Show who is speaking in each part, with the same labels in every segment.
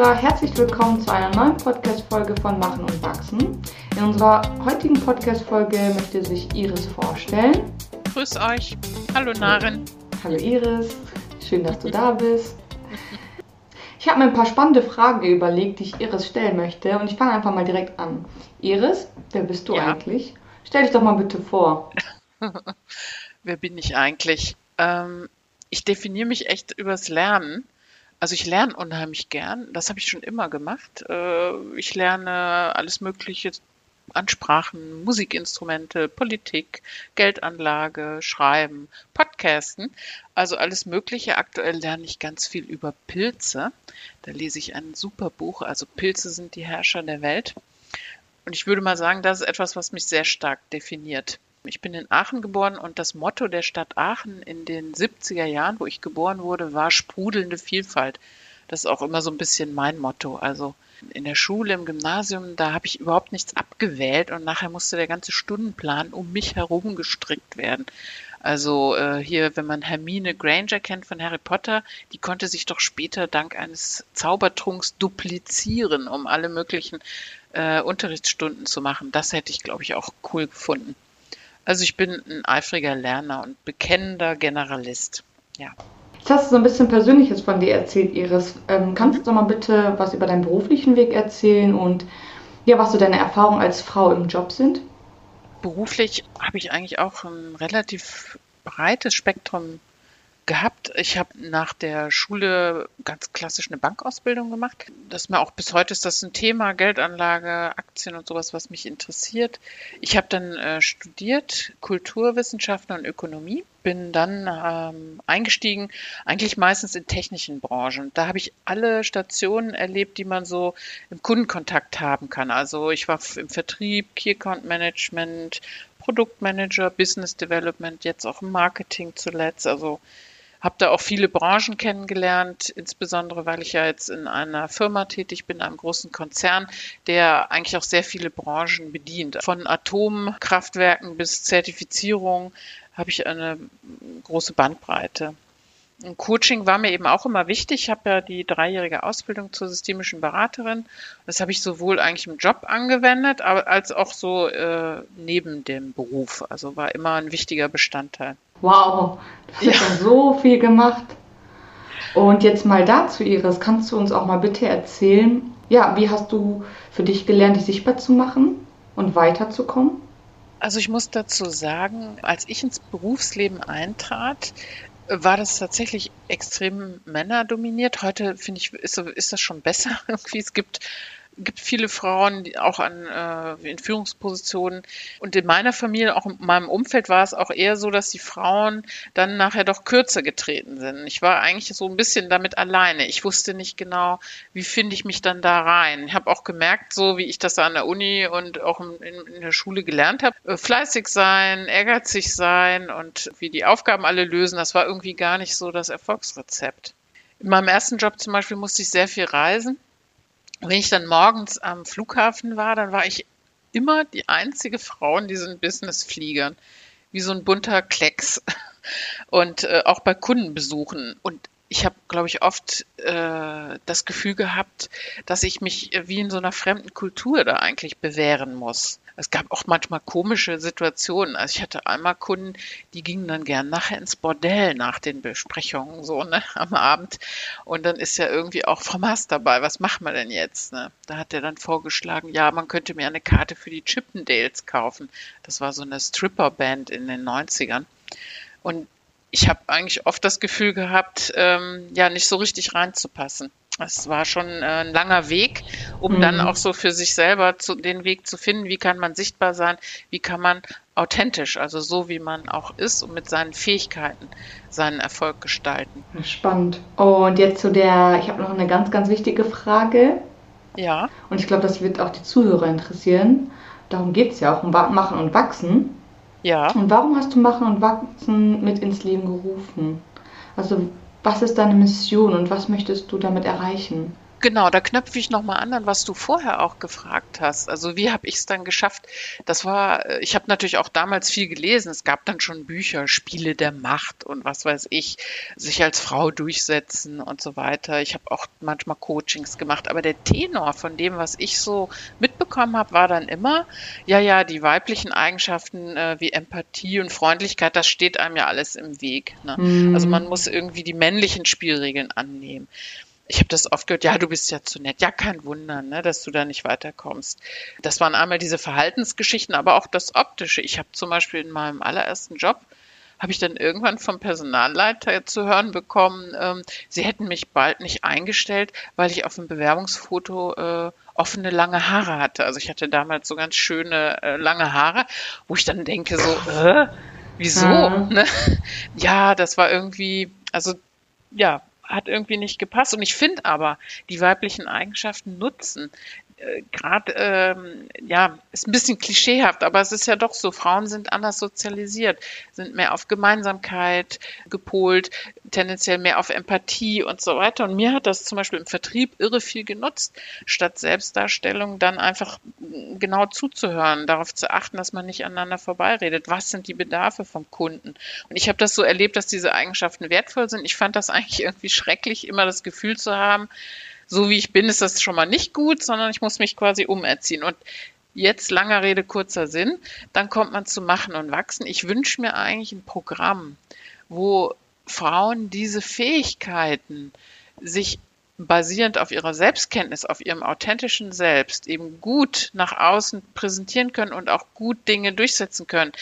Speaker 1: Zuhörer, herzlich willkommen zu einer neuen Podcast-Folge von Machen und Wachsen. In unserer heutigen Podcast-Folge möchte sich Iris vorstellen.
Speaker 2: Grüß euch. Hallo Naren.
Speaker 1: Hallo Iris, schön, dass du da bist. Ich habe mir ein paar spannende Fragen überlegt, die ich Iris stellen möchte und ich fange einfach mal direkt an. Iris, wer bist du ja. eigentlich? Stell dich doch mal bitte vor.
Speaker 2: wer bin ich eigentlich? Ähm, ich definiere mich echt übers Lernen. Also ich lerne unheimlich gern. Das habe ich schon immer gemacht. Äh, ich lerne alles Mögliche an Sprachen, Musikinstrumente, Politik, Geldanlage, Schreiben, Podcasten. Also alles Mögliche. Aktuell lerne ich ganz viel über Pilze. Da lese ich ein super Buch. Also Pilze sind die Herrscher der Welt. Und ich würde mal sagen, das ist etwas, was mich sehr stark definiert. Ich bin in Aachen geboren und das Motto der Stadt Aachen in den 70er Jahren, wo ich geboren wurde, war sprudelnde Vielfalt. Das ist auch immer so ein bisschen mein Motto. Also in der Schule, im Gymnasium, da habe ich überhaupt nichts abgewählt und nachher musste der ganze Stundenplan um mich herum gestrickt werden. Also äh, hier, wenn man Hermine Granger kennt von Harry Potter, die konnte sich doch später dank eines Zaubertrunks duplizieren, um alle möglichen äh, Unterrichtsstunden zu machen. Das hätte ich, glaube ich, auch cool gefunden. Also ich bin ein eifriger Lerner und bekennender Generalist. Ja.
Speaker 1: Jetzt hast du so ein bisschen Persönliches von dir erzählt, Iris. Ähm, kannst du mal bitte was über deinen beruflichen Weg erzählen und ja, was so deine Erfahrungen als Frau im Job sind?
Speaker 2: Beruflich habe ich eigentlich auch ein relativ breites Spektrum gehabt. Ich habe nach der Schule ganz klassisch eine Bankausbildung gemacht. Das mir auch bis heute ist das ein Thema, Geldanlage, Aktien und sowas, was mich interessiert. Ich habe dann äh, studiert Kulturwissenschaften und Ökonomie, bin dann ähm, eingestiegen, eigentlich meistens in technischen Branchen. Da habe ich alle Stationen erlebt, die man so im Kundenkontakt haben kann. Also ich war im Vertrieb, Key Account Management, Produktmanager, Business Development, jetzt auch im Marketing zuletzt. Also habe da auch viele Branchen kennengelernt, insbesondere weil ich ja jetzt in einer Firma tätig bin, einem großen Konzern, der eigentlich auch sehr viele Branchen bedient. Von Atomkraftwerken bis Zertifizierung habe ich eine große Bandbreite. Und Coaching war mir eben auch immer wichtig. Ich habe ja die dreijährige Ausbildung zur systemischen Beraterin. Das habe ich sowohl eigentlich im Job angewendet, als auch so äh, neben dem Beruf. Also war immer ein wichtiger Bestandteil.
Speaker 1: Wow, du hast ja. schon so viel gemacht. Und jetzt mal dazu, Iris, kannst du uns auch mal bitte erzählen, ja, wie hast du für dich gelernt, dich sichtbar zu machen und weiterzukommen?
Speaker 2: Also ich muss dazu sagen, als ich ins Berufsleben eintrat, war das tatsächlich extrem männerdominiert. Heute finde ich, ist, ist das schon besser. Irgendwie es gibt gibt viele Frauen, die auch an äh, in Führungspositionen. Und in meiner Familie, auch in meinem Umfeld, war es auch eher so, dass die Frauen dann nachher doch kürzer getreten sind. Ich war eigentlich so ein bisschen damit alleine. Ich wusste nicht genau, wie finde ich mich dann da rein. Ich habe auch gemerkt, so wie ich das an der Uni und auch in, in der Schule gelernt habe, äh, fleißig sein, ehrgeizig sein und wie die Aufgaben alle lösen, das war irgendwie gar nicht so das Erfolgsrezept. In meinem ersten Job zum Beispiel musste ich sehr viel reisen wenn ich dann morgens am Flughafen war, dann war ich immer die einzige Frau in diesen Businessfliegern, wie so ein bunter Klecks. Und äh, auch bei Kundenbesuchen. Und ich habe, glaube ich, oft äh, das Gefühl gehabt, dass ich mich wie in so einer fremden Kultur da eigentlich bewähren muss. Es gab auch manchmal komische Situationen. Also ich hatte einmal Kunden, die gingen dann gern nachher ins Bordell nach den Besprechungen so ne, am Abend. Und dann ist ja irgendwie auch Frau Maas dabei. Was machen wir denn jetzt? Ne? Da hat er dann vorgeschlagen, ja, man könnte mir eine Karte für die Chippendales kaufen. Das war so eine Stripperband in den 90ern. Und ich habe eigentlich oft das Gefühl gehabt, ähm, ja, nicht so richtig reinzupassen. Es war schon äh, ein langer Weg, um mhm. dann auch so für sich selber zu, den Weg zu finden, wie kann man sichtbar sein, wie kann man authentisch, also so wie man auch ist und mit seinen Fähigkeiten seinen Erfolg gestalten.
Speaker 1: Spannend. Und jetzt zu der, ich habe noch eine ganz, ganz wichtige Frage.
Speaker 2: Ja.
Speaker 1: Und ich glaube, das wird auch die Zuhörer interessieren. Darum geht es ja auch um Machen und Wachsen.
Speaker 2: Ja.
Speaker 1: Und warum hast du Machen und Wachsen mit ins Leben gerufen? Also was ist deine Mission und was möchtest du damit erreichen?
Speaker 2: Genau, da knöpfe ich nochmal an, an was du vorher auch gefragt hast. Also wie habe ich es dann geschafft? Das war, äh, ich habe natürlich auch damals viel gelesen. Es gab dann schon Bücher, Spiele der Macht und was weiß ich, sich als Frau durchsetzen und so weiter. Ich habe auch manchmal Coachings gemacht. Aber der Tenor von dem, was ich so mitbekommen habe, war dann immer, ja, ja, die weiblichen Eigenschaften äh, wie Empathie und Freundlichkeit, das steht einem ja alles im Weg. Ne? Mhm. Also man muss irgendwie die männlichen Spielregeln annehmen ich habe das oft gehört, ja, du bist ja zu nett. Ja, kein Wunder, ne, dass du da nicht weiterkommst. Das waren einmal diese Verhaltensgeschichten, aber auch das Optische. Ich habe zum Beispiel in meinem allerersten Job, habe ich dann irgendwann vom Personalleiter zu hören bekommen, ähm, sie hätten mich bald nicht eingestellt, weil ich auf dem Bewerbungsfoto äh, offene lange Haare hatte. Also ich hatte damals so ganz schöne äh, lange Haare, wo ich dann denke so, äh, wieso? Mhm. Ne? Ja, das war irgendwie, also ja, hat irgendwie nicht gepasst. Und ich finde aber, die weiblichen Eigenschaften nutzen gerade, ähm, ja, ist ein bisschen klischeehaft, aber es ist ja doch so, Frauen sind anders sozialisiert, sind mehr auf Gemeinsamkeit gepolt, tendenziell mehr auf Empathie und so weiter. Und mir hat das zum Beispiel im Vertrieb irre viel genutzt, statt Selbstdarstellung dann einfach genau zuzuhören, darauf zu achten, dass man nicht aneinander vorbeiredet. Was sind die Bedarfe vom Kunden? Und ich habe das so erlebt, dass diese Eigenschaften wertvoll sind. Ich fand das eigentlich irgendwie schrecklich, immer das Gefühl zu haben, so wie ich bin, ist das schon mal nicht gut, sondern ich muss mich quasi umerziehen. Und jetzt langer Rede, kurzer Sinn, dann kommt man zu Machen und Wachsen. Ich wünsche mir eigentlich ein Programm, wo Frauen diese Fähigkeiten sich basierend auf ihrer Selbstkenntnis, auf ihrem authentischen Selbst eben gut nach außen präsentieren können und auch gut Dinge durchsetzen können,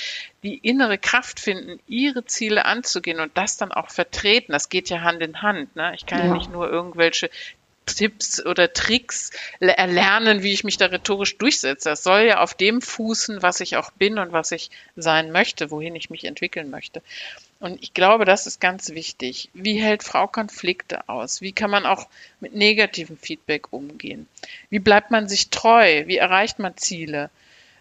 Speaker 2: die innere Kraft finden, ihre Ziele anzugehen und das dann auch vertreten. Das geht ja Hand in Hand. Ne? Ich kann ja. ja nicht nur irgendwelche Tipps oder Tricks erlernen, wie ich mich da rhetorisch durchsetze. Das soll ja auf dem fußen, was ich auch bin und was ich sein möchte, wohin ich mich entwickeln möchte. Und ich glaube, das ist ganz wichtig. Wie hält Frau Konflikte aus? Wie kann man auch mit negativem Feedback umgehen? Wie bleibt man sich treu? Wie erreicht man Ziele?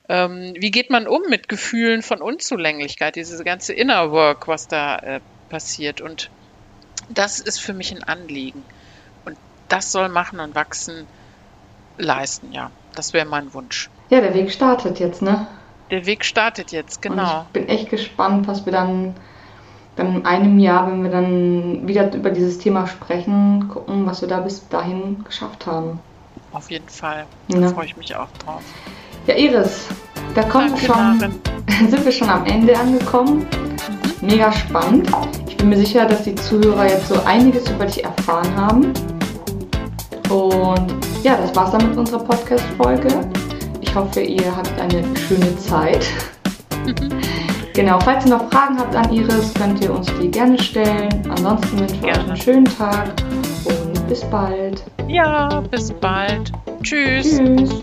Speaker 2: Ähm, wie geht man um mit Gefühlen von Unzulänglichkeit? Diese ganze Inner Work, was da äh, passiert. Und das ist für mich ein Anliegen das soll machen und wachsen leisten, ja. Das wäre mein Wunsch.
Speaker 1: Ja, der Weg startet jetzt, ne?
Speaker 2: Der Weg startet jetzt, genau.
Speaker 1: Und ich bin echt gespannt, was wir dann, dann in einem Jahr, wenn wir dann wieder über dieses Thema sprechen, gucken, was wir da bis dahin geschafft haben.
Speaker 2: Auf jeden Fall. Da ja. freue ich mich auch drauf.
Speaker 1: Ja, Iris, da kommen wir schon, sind wir schon am Ende angekommen. Mhm. Mega spannend. Ich bin mir sicher, dass die Zuhörer jetzt so einiges über dich erfahren haben. Und ja, das war's dann mit unserer Podcast-Folge. Ich hoffe, ihr hattet eine schöne Zeit. genau, falls ihr noch Fragen habt an Iris, könnt ihr uns die gerne stellen. Ansonsten wünsche ich euch einen schönen Tag und bis bald.
Speaker 2: Ja, bis bald. Tschüss. Tschüss.